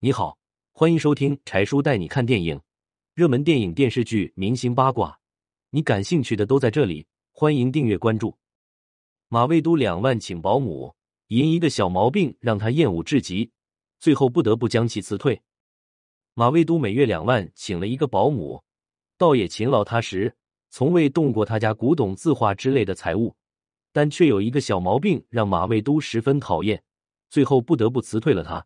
你好，欢迎收听柴叔带你看电影，热门电影、电视剧、明星八卦，你感兴趣的都在这里。欢迎订阅关注。马未都两万请保姆，因一个小毛病让他厌恶至极，最后不得不将其辞退。马未都每月两万请了一个保姆，倒也勤劳踏实，从未动过他家古董字画之类的财物，但却有一个小毛病让马未都十分讨厌，最后不得不辞退了他。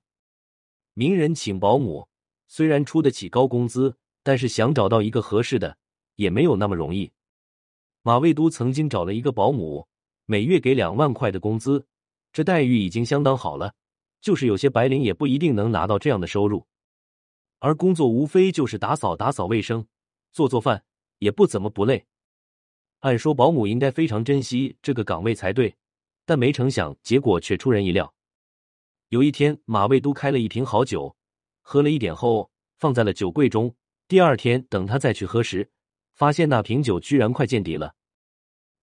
名人请保姆，虽然出得起高工资，但是想找到一个合适的也没有那么容易。马未都曾经找了一个保姆，每月给两万块的工资，这待遇已经相当好了。就是有些白领也不一定能拿到这样的收入，而工作无非就是打扫打扫卫生、做做饭，也不怎么不累。按说保姆应该非常珍惜这个岗位才对，但没成想结果却出人意料。有一天，马未都开了一瓶好酒，喝了一点后放在了酒柜中。第二天，等他再去喝时，发现那瓶酒居然快见底了。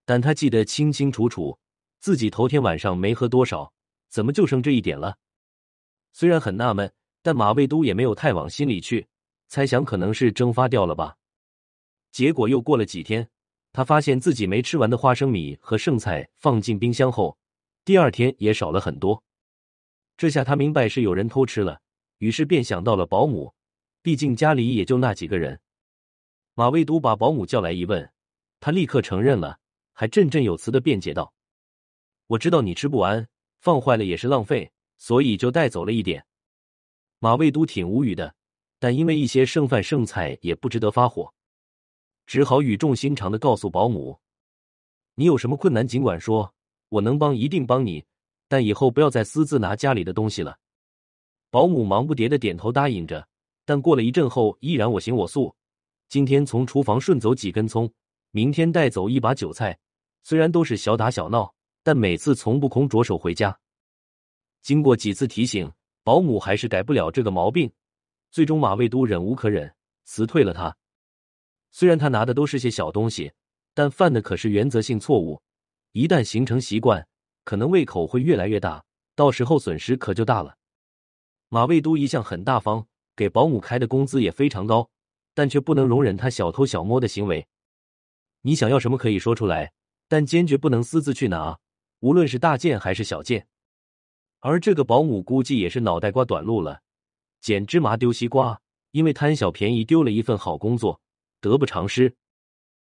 但他记得清清楚楚，自己头天晚上没喝多少，怎么就剩这一点了？虽然很纳闷，但马未都也没有太往心里去，猜想可能是蒸发掉了吧。结果又过了几天，他发现自己没吃完的花生米和剩菜放进冰箱后，第二天也少了很多。这下他明白是有人偷吃了，于是便想到了保姆，毕竟家里也就那几个人。马未都把保姆叫来一问，他立刻承认了，还振振有词的辩解道：“我知道你吃不完，放坏了也是浪费，所以就带走了一点。”马未都挺无语的，但因为一些剩饭剩菜也不值得发火，只好语重心长的告诉保姆：“你有什么困难尽管说，我能帮一定帮你。”但以后不要再私自拿家里的东西了。保姆忙不迭的点头答应着，但过了一阵后，依然我行我素。今天从厨房顺走几根葱，明天带走一把韭菜。虽然都是小打小闹，但每次从不空着手回家。经过几次提醒，保姆还是改不了这个毛病。最终，马未都忍无可忍，辞退了他。虽然他拿的都是些小东西，但犯的可是原则性错误。一旦形成习惯。可能胃口会越来越大，到时候损失可就大了。马未都一向很大方，给保姆开的工资也非常高，但却不能容忍他小偷小摸的行为。你想要什么可以说出来，但坚决不能私自去拿，无论是大件还是小件。而这个保姆估计也是脑袋瓜短路了，捡芝麻丢西瓜，因为贪小便宜丢了一份好工作，得不偿失。